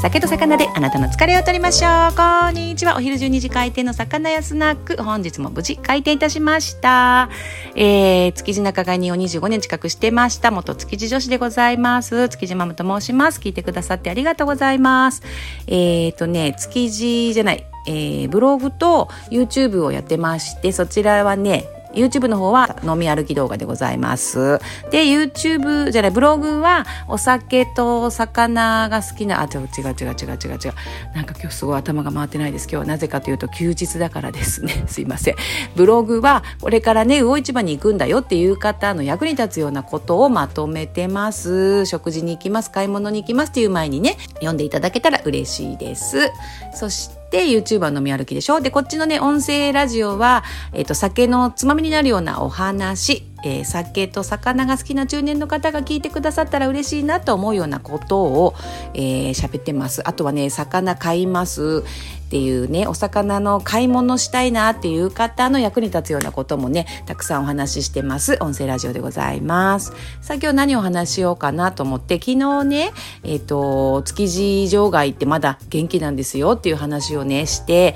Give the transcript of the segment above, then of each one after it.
酒と魚であなたの疲れを取りましょう。こんにちは。お昼12時開店の魚屋スナック。本日も無事開店いたしました。えー、築地仲買人を25年近くしてました。元築地女子でございます。築地ママと申します。聞いてくださってありがとうございます。えーとね築地じゃない。えー、ブログと YouTube をやってましてそちらはね YouTube の方は飲み歩き動画でございます。で、YouTube じゃない、ブログはお酒と魚が好きな、あ、違う違う違う違う違う違う。なんか今日すごい頭が回ってないです。今日はなぜかというと休日だからですね。すいません。ブログはこれからね、魚市場に行くんだよっていう方の役に立つようなことをまとめてます。食事に行きます、買い物に行きますっていう前にね、読んでいただけたら嬉しいです。そして、で、YouTuber 飲み歩きでしょ？で、こっちのね、音声ラジオは、えっ、ー、と、酒のつまみになるようなお話、えー、酒と魚が好きな中年の方が聞いてくださったら嬉しいなと思うようなことを、えー、喋ってます。あとはね、魚買います。っていうね、お魚の買い物したいなっていう方の役に立つようなこともね、たくさんお話ししてます。音声ラジオでございます。さあ今日何を話しようかなと思って、昨日ね、えっ、ー、と、築地場外ってまだ元気なんですよっていう話をね、して、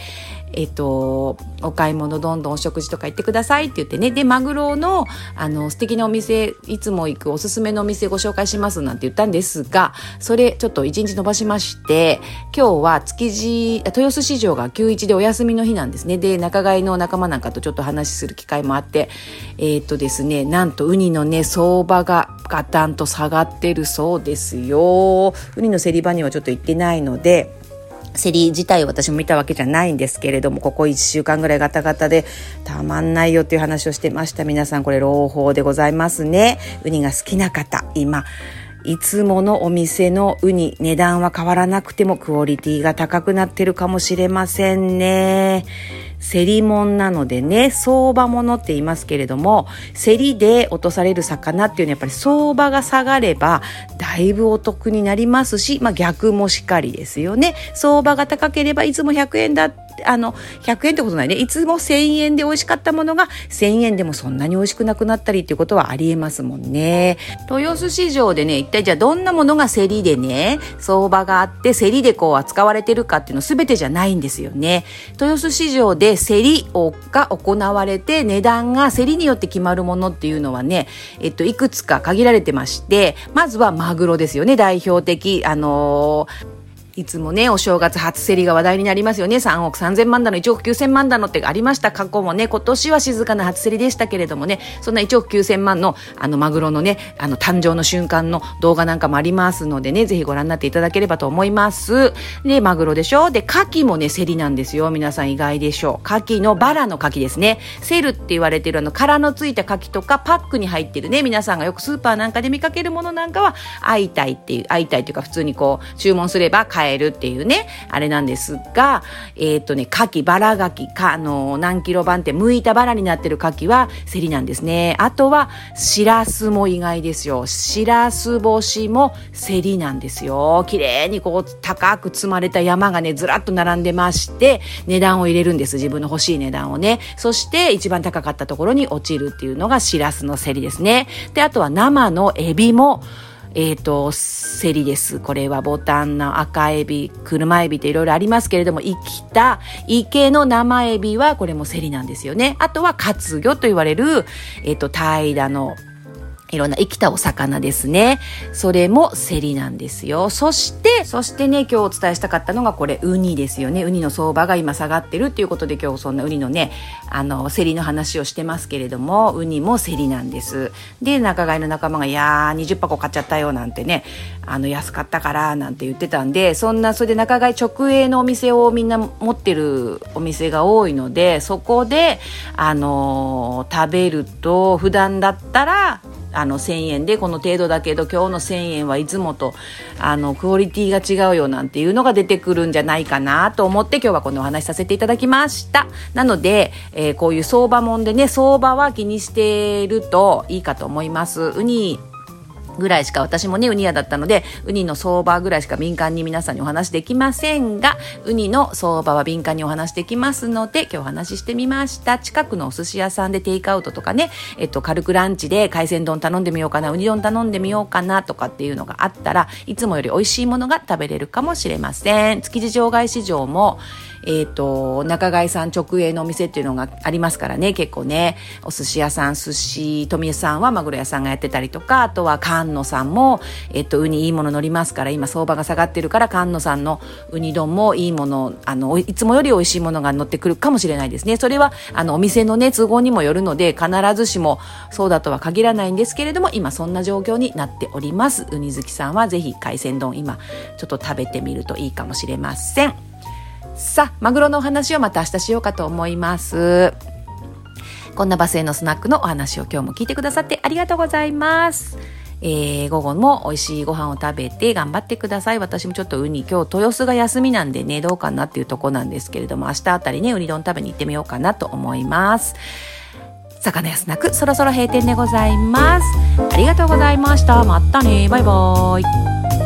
えっと、お買い物どんどんお食事とか行ってくださいって言ってね。で、マグロの、あの、素敵なお店、いつも行くおすすめのお店ご紹介しますなんて言ったんですが、それちょっと一日伸ばしまして、今日は築地、豊洲市場が9-1でお休みの日なんですね。で、仲買の仲間なんかとちょっと話する機会もあって、えー、っとですね、なんとウニのね、相場がガタンと下がってるそうですよ。ウニの競り場にはちょっと行ってないので、競り自体を私も見たわけじゃないんですけれども、ここ1週間ぐらいガタガタでたまんないよっていう話をしてました。皆さんこれ朗報でございますね。ウニが好きな方、今、いつものお店のウニ、値段は変わらなくてもクオリティが高くなってるかもしれませんね。競り物なのでね、相場物って言いますけれども、競りで落とされる魚っていうのはやっぱり相場が下がれば、だいぶお得になりますし、まあ逆もしかりですよね。相場が高ければいつも100円だあの、100円ってことないね。いつも1000円で美味しかったものが1000円でもそんなに美味しくなくなったりっていうことはありえますもんね。豊洲市場でね、一体じゃあどんなものが競りでね、相場があって競りでこう扱われてるかっていうの全てじゃないんですよね。豊洲市場で競りをが行われて値段が競りによって決まるものっていうのはね、えっと、いくつか限られてまして、まずはマグロですよね、代表的。あのーいつもね、お正月初競りが話題になりますよね。3億3000万だの、1億9000万だのってありました。過去もね、今年は静かな初競りでしたけれどもね、そんな1億9000万の、あの、マグロのね、あの、誕生の瞬間の動画なんかもありますのでね、ぜひご覧になっていただければと思います。で、マグロでしょ？で、牡蠣もね、競りなんですよ。皆さん意外でしょう。牡蠣のバラの牡蠣ですね。セルって言われてるあの、殻のついた牡蠣とか、パックに入ってるね、皆さんがよくスーパーなんかで見かけるものなんかは、会いたいっていう、会いたいというか、普通にこう、注文すれば買えるっていうね、あれなんですが、えっ、ー、とね、牡蠣、バラ牡蠣、か、あの、何キロ版って剥いたバラになってる牡蠣は競りなんですね。あとは、しらすも意外ですよ。しらす干しも競りなんですよ。綺麗にこう、高く積まれた山がね、ずらっと並んでまして、値段を入れるんです。自分の欲しい値段をね。そして、一番高かったところに落ちるっていうのがしらすの競りですね。で、あとは生のエビも、えっ、ー、と、セリです。これはボタンの赤エビ、車エビっていろいろありますけれども、生きた池の生エビはこれもセリなんですよね。あとは活魚と言われる、えっ、ー、と、怠惰のいろんな生きたお魚ですね。それもセリなんですよ。そして、そしてね、今日お伝えしたかったのがこれ、ウニですよね。ウニの相場が今下がってるっていうことで今日そんなウニのね、あの、セリの話をしてますけれども、ウニもセリなんです。で、仲買の仲間が、いやー、20箱買っちゃったよなんてね、あの、安かったからなんて言ってたんで、そんな、それで仲買直営のお店をみんな持ってるお店が多いので、そこで、あのー、食べると、普段だったら、あの1000円でこの程度だけど今日の1000円はいつもとあのクオリティが違うよなんていうのが出てくるんじゃないかなと思って今日はこのお話しさせていただきました。なので、えー、こういう相場もんでね相場は気にしているといいかと思います。ウニ。ぐらいしか私もね、ウニ屋だったので、ウニの相場ぐらいしか敏感に皆さんにお話できませんが、ウニの相場は敏感にお話できますので、今日お話ししてみました。近くのお寿司屋さんでテイクアウトとかね、えっと、軽くランチで海鮮丼頼んでみようかな、ウニ丼頼んでみようかなとかっていうのがあったら、いつもより美味しいものが食べれるかもしれません。築地場外市場も、えっ、ー、と、中貝さん直営のお店っていうのがありますからね、結構ね、お寿司屋さん、寿司、富江さんはマグロ屋さんがやってたりとか、あとは菅野さんも、えっ、と、ウニいいもの乗りますから、今相場が下がってるから、菅野さんのウニ丼もいいもの、あの、いつもより美味しいものが乗ってくるかもしれないですね。それは、あの、お店のね、都合にもよるので、必ずしもそうだとは限らないんですけれども、今そんな状況になっております。ウニ好きさんはぜひ海鮮丼今、ちょっと食べてみるといいかもしれません。さあ、マグロのお話をまた明日しようかと思います。こんなバスへのスナックのお話を今日も聞いてくださってありがとうございます。えー、午後も美味しいご飯を食べて頑張ってください。私もちょっとウニ、今日豊洲が休みなんでね、どうかなっていうとこなんですけれども、明日あたりね、ウニ丼食べに行ってみようかなと思います。魚屋スナック、そろそろ閉店でございます。ありがとうございました。またね。バイバーイ。